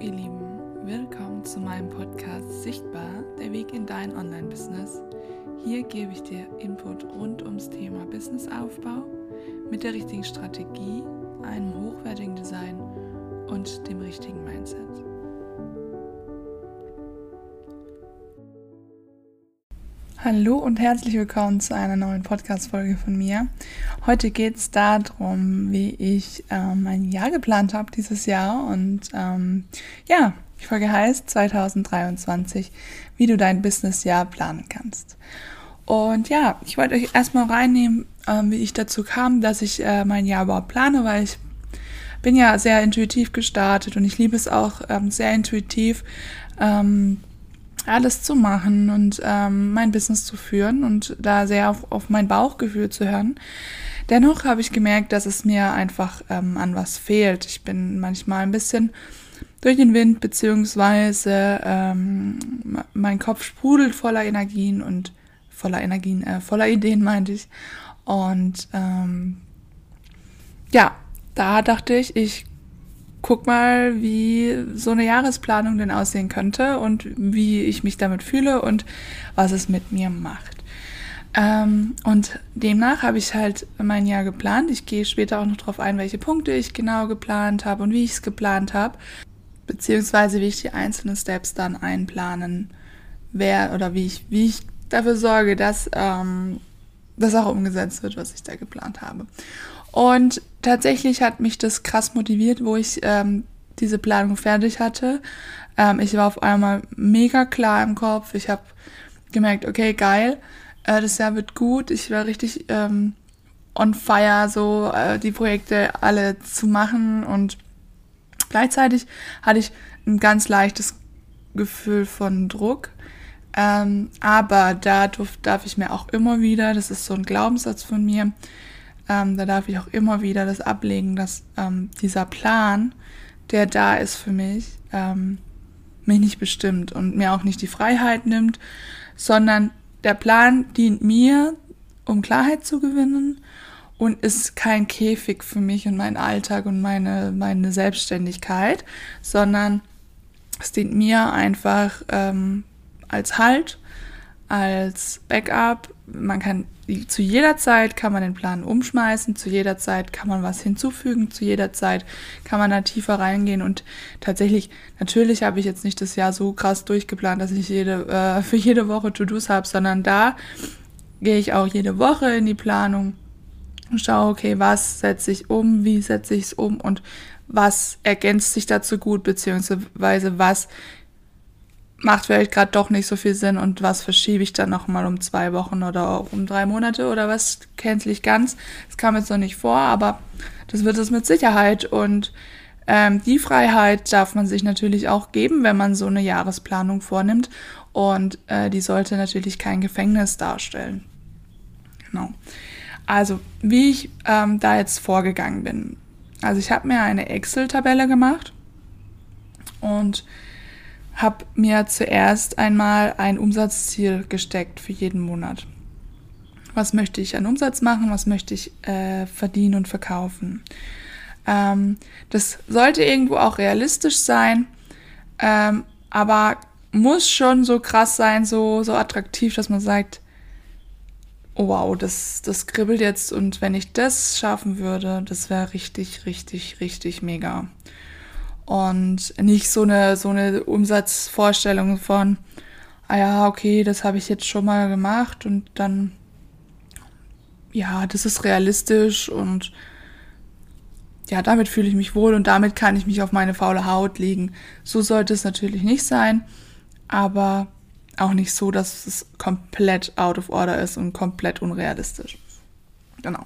ihr Lieben, willkommen zu meinem Podcast Sichtbar, der Weg in dein Online-Business. Hier gebe ich dir Input rund ums Thema Businessaufbau mit der richtigen Strategie, einem hochwertigen Design und dem richtigen Mindset. Hallo und herzlich willkommen zu einer neuen Podcast-Folge von mir. Heute geht es darum, wie ich äh, mein Jahr geplant habe dieses Jahr. Und ähm, ja, die Folge heißt 2023, wie du dein Businessjahr planen kannst. Und ja, ich wollte euch erstmal reinnehmen, äh, wie ich dazu kam, dass ich äh, mein Jahr überhaupt plane, weil ich bin ja sehr intuitiv gestartet und ich liebe es auch ähm, sehr intuitiv. Alles zu machen und ähm, mein Business zu führen und da sehr auf, auf mein Bauchgefühl zu hören. Dennoch habe ich gemerkt, dass es mir einfach ähm, an was fehlt. Ich bin manchmal ein bisschen durch den Wind, beziehungsweise ähm, mein Kopf sprudelt voller Energien und voller Energien, äh, voller Ideen, meinte ich. Und ähm, ja, da dachte ich, ich guck mal, wie so eine Jahresplanung denn aussehen könnte und wie ich mich damit fühle und was es mit mir macht. Ähm, und demnach habe ich halt mein Jahr geplant. Ich gehe später auch noch darauf ein, welche Punkte ich genau geplant habe und wie ich es geplant habe, beziehungsweise wie ich die einzelnen Steps dann einplanen werde oder wie ich, wie ich dafür sorge, dass ähm, das auch umgesetzt wird, was ich da geplant habe. Und tatsächlich hat mich das krass motiviert, wo ich ähm, diese Planung fertig hatte. Ähm, ich war auf einmal mega klar im Kopf. Ich habe gemerkt, okay, geil, äh, das Jahr wird gut. Ich war richtig ähm, on fire, so äh, die Projekte alle zu machen. Und gleichzeitig hatte ich ein ganz leichtes Gefühl von Druck. Ähm, aber da darf, darf ich mir auch immer wieder, das ist so ein Glaubenssatz von mir, ähm, da darf ich auch immer wieder das ablegen, dass ähm, dieser Plan, der da ist für mich, ähm, mich nicht bestimmt und mir auch nicht die Freiheit nimmt, sondern der Plan dient mir, um Klarheit zu gewinnen und ist kein Käfig für mich und meinen Alltag und meine, meine Selbstständigkeit, sondern es dient mir einfach ähm, als Halt, als Backup. Man kann zu jeder Zeit kann man den Plan umschmeißen, zu jeder Zeit kann man was hinzufügen, zu jeder Zeit kann man da tiefer reingehen und tatsächlich, natürlich habe ich jetzt nicht das Jahr so krass durchgeplant, dass ich jede, äh, für jede Woche To-Dos habe, sondern da gehe ich auch jede Woche in die Planung und schaue, okay, was setze ich um, wie setze ich es um und was ergänzt sich dazu gut, beziehungsweise was macht vielleicht gerade doch nicht so viel Sinn und was verschiebe ich dann nochmal um zwei Wochen oder auch um drei Monate oder was kenntlich ganz. Das kam jetzt noch nicht vor, aber das wird es mit Sicherheit und ähm, die Freiheit darf man sich natürlich auch geben, wenn man so eine Jahresplanung vornimmt und äh, die sollte natürlich kein Gefängnis darstellen. Genau. Also, wie ich ähm, da jetzt vorgegangen bin. Also, ich habe mir eine Excel-Tabelle gemacht und habe mir zuerst einmal ein Umsatzziel gesteckt für jeden Monat. Was möchte ich an Umsatz machen? Was möchte ich äh, verdienen und verkaufen? Ähm, das sollte irgendwo auch realistisch sein, ähm, aber muss schon so krass sein, so, so attraktiv, dass man sagt, oh wow, das, das kribbelt jetzt und wenn ich das schaffen würde, das wäre richtig, richtig, richtig mega und nicht so eine, so eine Umsatzvorstellung von, ah ja, okay, das habe ich jetzt schon mal gemacht und dann, ja, das ist realistisch und ja, damit fühle ich mich wohl und damit kann ich mich auf meine faule Haut legen. So sollte es natürlich nicht sein, aber auch nicht so, dass es komplett out of order ist und komplett unrealistisch. Genau.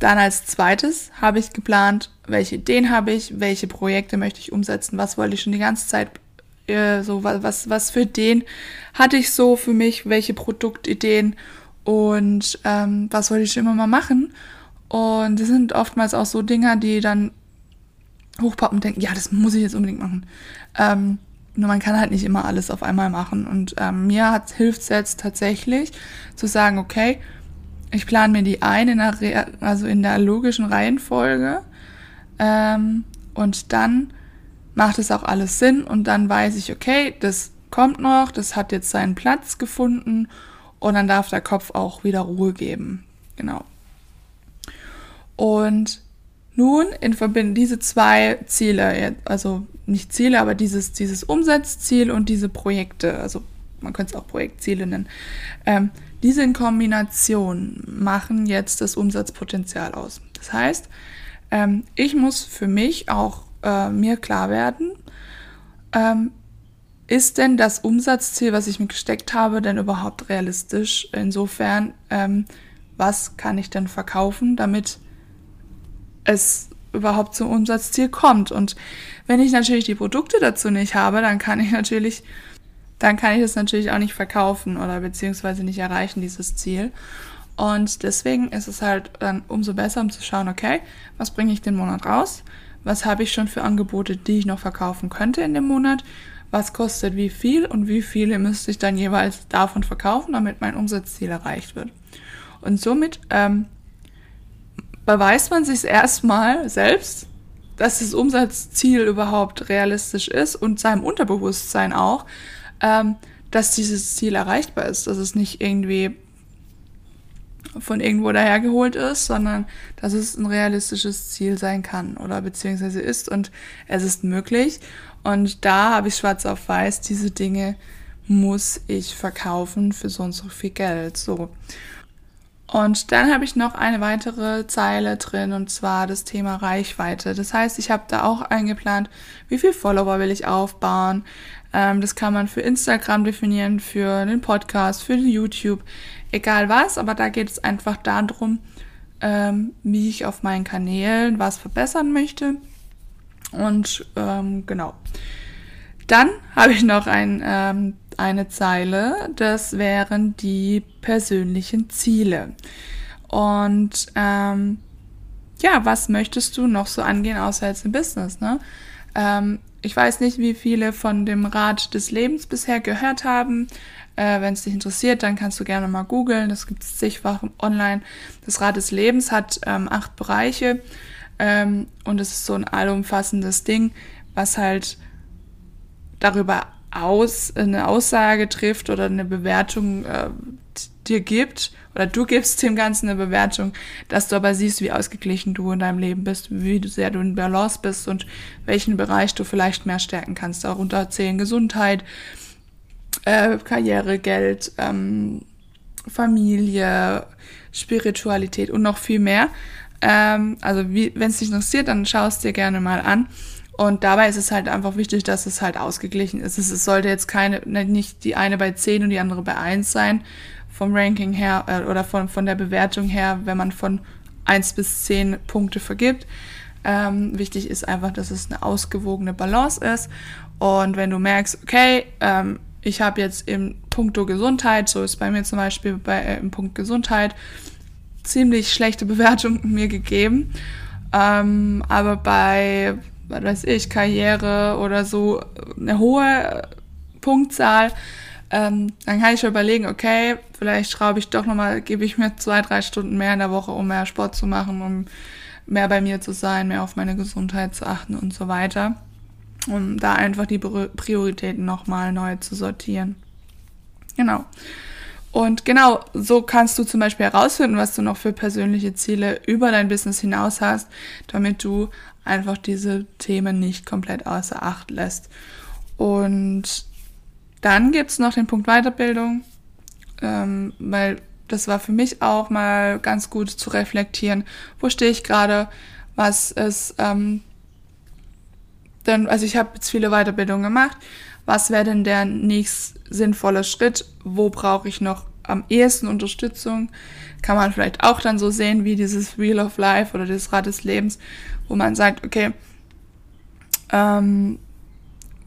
Dann als zweites habe ich geplant, welche Ideen habe ich, welche Projekte möchte ich umsetzen, was wollte ich schon die ganze Zeit, äh, so was, was für Ideen hatte ich so für mich, welche Produktideen und ähm, was wollte ich schon immer mal machen. Und das sind oftmals auch so Dinger, die dann hochpoppen und denken, ja, das muss ich jetzt unbedingt machen. Ähm, nur man kann halt nicht immer alles auf einmal machen. Und ähm, mir hilft es jetzt tatsächlich zu sagen, okay, ich plane mir die ein in der, also in der logischen Reihenfolge ähm, und dann macht es auch alles Sinn und dann weiß ich, okay, das kommt noch, das hat jetzt seinen Platz gefunden und dann darf der Kopf auch wieder Ruhe geben. Genau. Und nun in Verbindung diese zwei Ziele, also nicht Ziele, aber dieses, dieses Umsatzziel und diese Projekte, also man könnte es auch Projektziele nennen, ähm, diese in Kombination machen jetzt das Umsatzpotenzial aus. Das heißt, ähm, ich muss für mich auch äh, mir klar werden, ähm, ist denn das Umsatzziel, was ich mir gesteckt habe, denn überhaupt realistisch? Insofern, ähm, was kann ich denn verkaufen, damit es überhaupt zum Umsatzziel kommt? Und wenn ich natürlich die Produkte dazu nicht habe, dann kann ich natürlich, dann kann ich es natürlich auch nicht verkaufen oder beziehungsweise nicht erreichen, dieses Ziel. Und deswegen ist es halt dann umso besser, um zu schauen, okay, was bringe ich den Monat raus? Was habe ich schon für Angebote, die ich noch verkaufen könnte in dem Monat? was kostet wie viel und wie viele müsste ich dann jeweils davon verkaufen, damit mein Umsatzziel erreicht wird. Und somit ähm, beweist man sich erstmal selbst, dass das Umsatzziel überhaupt realistisch ist und seinem Unterbewusstsein auch, ähm, dass dieses Ziel erreichbar ist, dass es nicht irgendwie von irgendwo dahergeholt ist, sondern dass es ein realistisches Ziel sein kann oder beziehungsweise ist und es ist möglich. Und da habe ich schwarz auf weiß, diese Dinge muss ich verkaufen für so und so viel Geld. So. Und dann habe ich noch eine weitere Zeile drin und zwar das Thema Reichweite. Das heißt, ich habe da auch eingeplant, wie viel Follower will ich aufbauen. Ähm, das kann man für Instagram definieren, für den Podcast, für YouTube, egal was. Aber da geht es einfach darum, ähm, wie ich auf meinen Kanälen was verbessern möchte. Und ähm, genau. Dann habe ich noch ein, ähm, eine Zeile, das wären die persönlichen Ziele. Und ähm, ja, was möchtest du noch so angehen, außer jetzt im Business? Ne? Ähm, ich weiß nicht, wie viele von dem Rat des Lebens bisher gehört haben. Äh, Wenn es dich interessiert, dann kannst du gerne mal googeln. Das gibt es zigfach online. Das Rad des Lebens hat ähm, acht Bereiche ähm, und es ist so ein allumfassendes Ding, was halt darüber aus eine Aussage trifft oder eine Bewertung äh, dir gibt oder du gibst dem Ganzen eine Bewertung, dass du aber siehst, wie ausgeglichen du in deinem Leben bist, wie sehr du in Balance bist und welchen Bereich du vielleicht mehr stärken kannst. Darunter zählen Gesundheit, äh, Karriere, Geld, ähm, Familie, Spiritualität und noch viel mehr. Ähm, also wenn es dich interessiert, dann schau es dir gerne mal an. Und dabei ist es halt einfach wichtig, dass es halt ausgeglichen ist. Es, sollte jetzt keine, ne, nicht die eine bei 10 und die andere bei 1 sein, vom Ranking her äh, oder von, von der Bewertung her, wenn man von 1 bis 10 Punkte vergibt. Ähm, wichtig ist einfach, dass es eine ausgewogene Balance ist. Und wenn du merkst, okay, ähm, ich habe jetzt im Punkto Gesundheit, so ist bei mir zum Beispiel bei, äh, im Punkt Gesundheit, ziemlich schlechte Bewertung mir gegeben. Ähm, aber bei, was weiß ich, Karriere oder so eine hohe Punktzahl, ähm, dann kann ich überlegen, okay, vielleicht schraube ich doch nochmal, gebe ich mir zwei, drei Stunden mehr in der Woche, um mehr Sport zu machen, um mehr bei mir zu sein, mehr auf meine Gesundheit zu achten und so weiter. Um da einfach die Prioritäten nochmal neu zu sortieren. Genau. Und genau, so kannst du zum Beispiel herausfinden, was du noch für persönliche Ziele über dein Business hinaus hast, damit du einfach diese Themen nicht komplett außer Acht lässt. Und dann gibt's noch den Punkt Weiterbildung, ähm, weil das war für mich auch mal ganz gut zu reflektieren, wo stehe ich gerade, was ist ähm, denn, also ich habe jetzt viele Weiterbildungen gemacht, was wäre denn der nächst sinnvolle Schritt, wo brauche ich noch am ehesten Unterstützung, kann man vielleicht auch dann so sehen wie dieses Wheel of Life oder das Rad des Lebens, wo man sagt, okay, ähm,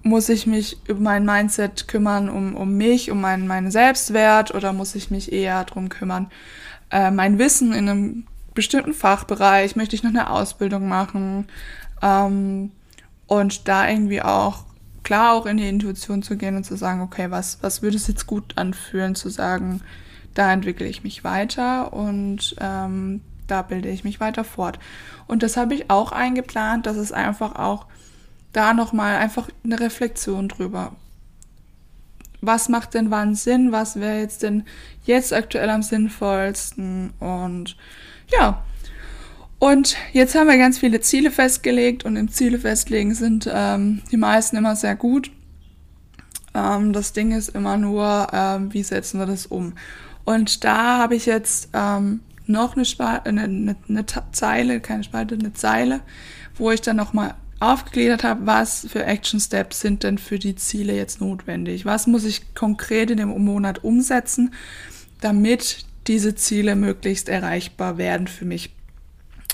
muss ich mich über mein Mindset kümmern, um, um mich, um meinen, meinen Selbstwert oder muss ich mich eher darum kümmern, äh, mein Wissen in einem bestimmten Fachbereich, möchte ich noch eine Ausbildung machen ähm, und da irgendwie auch klar auch in die Intuition zu gehen und zu sagen, okay, was, was würde es jetzt gut anfühlen, zu sagen, da entwickle ich mich weiter und ähm, da bilde ich mich weiter fort. Und das habe ich auch eingeplant, dass es einfach auch da nochmal einfach eine Reflexion drüber. Was macht denn wann Sinn? Was wäre jetzt denn jetzt aktuell am sinnvollsten? Und ja, und jetzt haben wir ganz viele Ziele festgelegt und im Ziele festlegen sind ähm, die meisten immer sehr gut. Ähm, das Ding ist immer nur, ähm, wie setzen wir das um? Und da habe ich jetzt ähm, noch eine, Spalte, eine, eine, eine Zeile, keine Spalte, eine Zeile, wo ich dann nochmal aufgegliedert habe, was für Action Steps sind denn für die Ziele jetzt notwendig? Was muss ich konkret in dem Monat umsetzen, damit diese Ziele möglichst erreichbar werden für mich?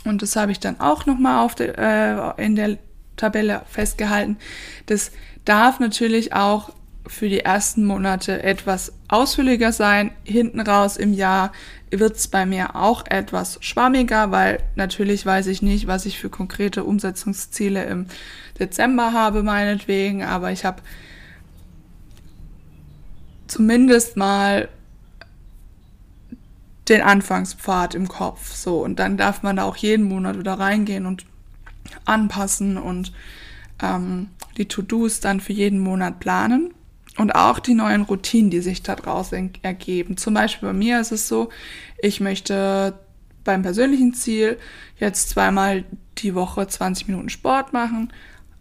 Und das habe ich dann auch nochmal auf de, äh, in der Tabelle festgehalten. Das darf natürlich auch für die ersten Monate etwas ausführlicher sein. Hinten raus im Jahr wird es bei mir auch etwas schwammiger, weil natürlich weiß ich nicht, was ich für konkrete Umsetzungsziele im Dezember habe, meinetwegen, aber ich habe zumindest mal den Anfangspfad im Kopf. So, und dann darf man da auch jeden Monat wieder reingehen und anpassen und ähm, die To-Dos dann für jeden Monat planen. Und auch die neuen Routinen, die sich daraus ergeben. Zum Beispiel bei mir ist es so, ich möchte beim persönlichen Ziel jetzt zweimal die Woche 20 Minuten Sport machen.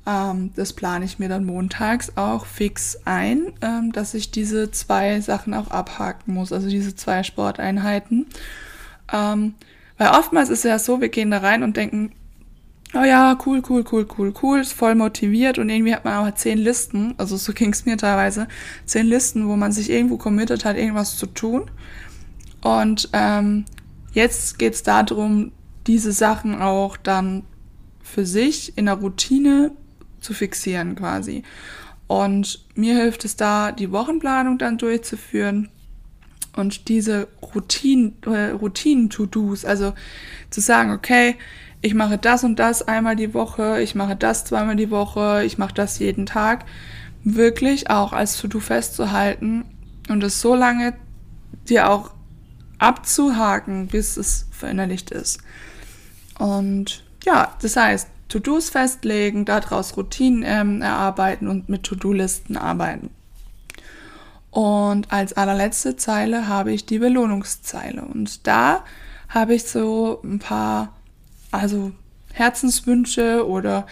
Ähm, das plane ich mir dann montags auch fix ein, ähm, dass ich diese zwei Sachen auch abhaken muss, also diese zwei Sporteinheiten. Ähm, weil oftmals ist es ja so, wir gehen da rein und denken, oh ja, cool, cool, cool, cool, cool, ist voll motiviert und irgendwie hat man aber zehn Listen, also so ging es mir teilweise, zehn Listen, wo man sich irgendwo committed hat, irgendwas zu tun. Und ähm, jetzt geht es darum, diese Sachen auch dann für sich in der Routine zu fixieren quasi. Und mir hilft es da, die Wochenplanung dann durchzuführen und diese Routinen, äh, Routinen-To-Dos, also zu sagen, okay, ich mache das und das einmal die Woche, ich mache das zweimal die Woche, ich mache das jeden Tag, wirklich auch als To-Do festzuhalten und es so lange dir auch abzuhaken, bis es verinnerlicht ist. Und ja, das heißt, To-Dos festlegen, daraus Routinen ähm, erarbeiten und mit To-Do-Listen arbeiten. Und als allerletzte Zeile habe ich die Belohnungszeile. Und da habe ich so ein paar, also Herzenswünsche oder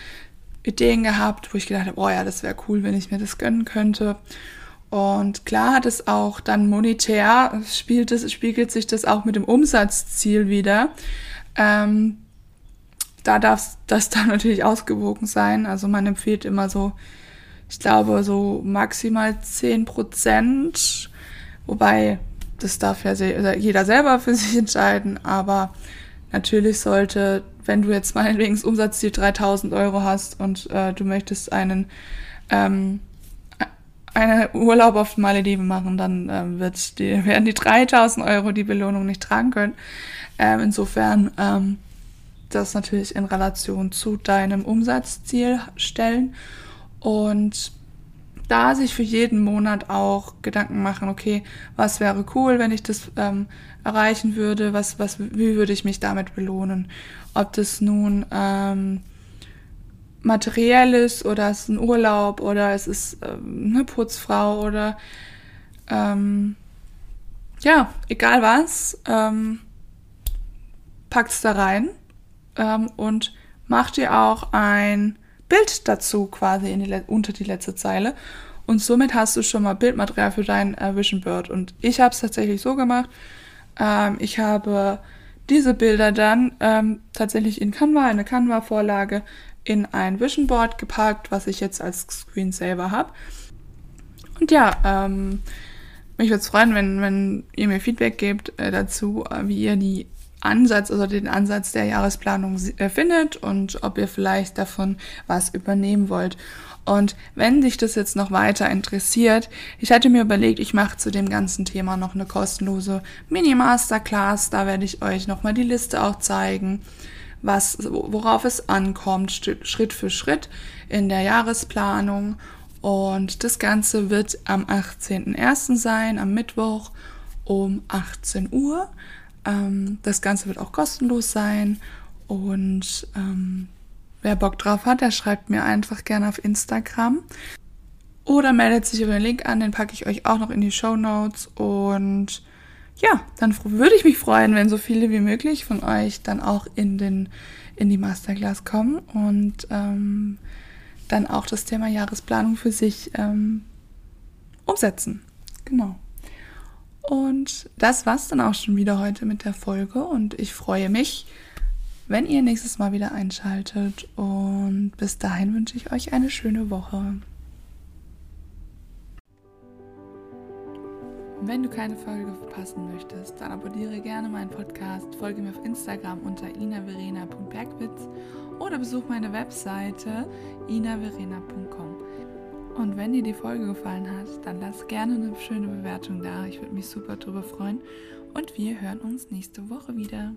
Ideen gehabt, wo ich gedacht habe, oh ja, das wäre cool, wenn ich mir das gönnen könnte. Und klar hat es auch dann monetär, spielt es, spiegelt sich das auch mit dem Umsatzziel wieder. Ähm, da darf das dann natürlich ausgewogen sein. Also man empfiehlt immer so, ich glaube, so maximal 10 Prozent. Wobei, das darf ja jeder selber für sich entscheiden. Aber natürlich sollte, wenn du jetzt meinetwegen das Umsatzziel 3000 Euro hast und äh, du möchtest einen, ähm, einen Urlaub auf Malediven machen, dann ähm, wird die, werden die 3000 Euro die Belohnung nicht tragen können. Ähm, insofern ähm, das natürlich in Relation zu deinem Umsatzziel stellen und da sich für jeden Monat auch Gedanken machen, okay, was wäre cool, wenn ich das ähm, erreichen würde, was, was, wie würde ich mich damit belohnen? Ob das nun ähm, materiell ist oder es ist ein Urlaub oder es ist ähm, eine Putzfrau oder ähm, ja, egal was, ähm, es da rein ähm, und mach dir auch ein Bild dazu quasi die, unter die letzte Zeile. Und somit hast du schon mal Bildmaterial für dein äh, Vision Board. Und ich habe es tatsächlich so gemacht. Ähm, ich habe diese Bilder dann ähm, tatsächlich in Canva, eine Canva-Vorlage, in ein Vision Board gepackt, was ich jetzt als Screensaver habe. Und ja, ähm, mich würde es freuen, wenn, wenn ihr mir Feedback gebt äh, dazu, äh, wie ihr die Ansatz, also den Ansatz der Jahresplanung äh, findet und ob ihr vielleicht davon was übernehmen wollt. Und wenn dich das jetzt noch weiter interessiert, ich hatte mir überlegt, ich mache zu dem ganzen Thema noch eine kostenlose Mini-Masterclass. Da werde ich euch nochmal die Liste auch zeigen, was, worauf es ankommt, Schritt für Schritt in der Jahresplanung. Und das Ganze wird am 18.01. sein, am Mittwoch um 18 Uhr. Ähm, das Ganze wird auch kostenlos sein und ähm, wer Bock drauf hat, der schreibt mir einfach gerne auf Instagram. Oder meldet sich über den Link an, den packe ich euch auch noch in die Show Notes. Und ja, dann würde ich mich freuen, wenn so viele wie möglich von euch dann auch in, den, in die Masterclass kommen und ähm, dann auch das Thema Jahresplanung für sich ähm, umsetzen. Genau. Und das war's dann auch schon wieder heute mit der Folge und ich freue mich, wenn ihr nächstes Mal wieder einschaltet. Und bis dahin wünsche ich euch eine schöne Woche. Wenn du keine Folge verpassen möchtest, dann abonniere gerne meinen Podcast, folge mir auf Instagram unter inaverena.bergwitz oder besuch meine Webseite inaverena.com. Und wenn dir die Folge gefallen hat, dann lass gerne eine schöne Bewertung da. Ich würde mich super darüber freuen. Und wir hören uns nächste Woche wieder.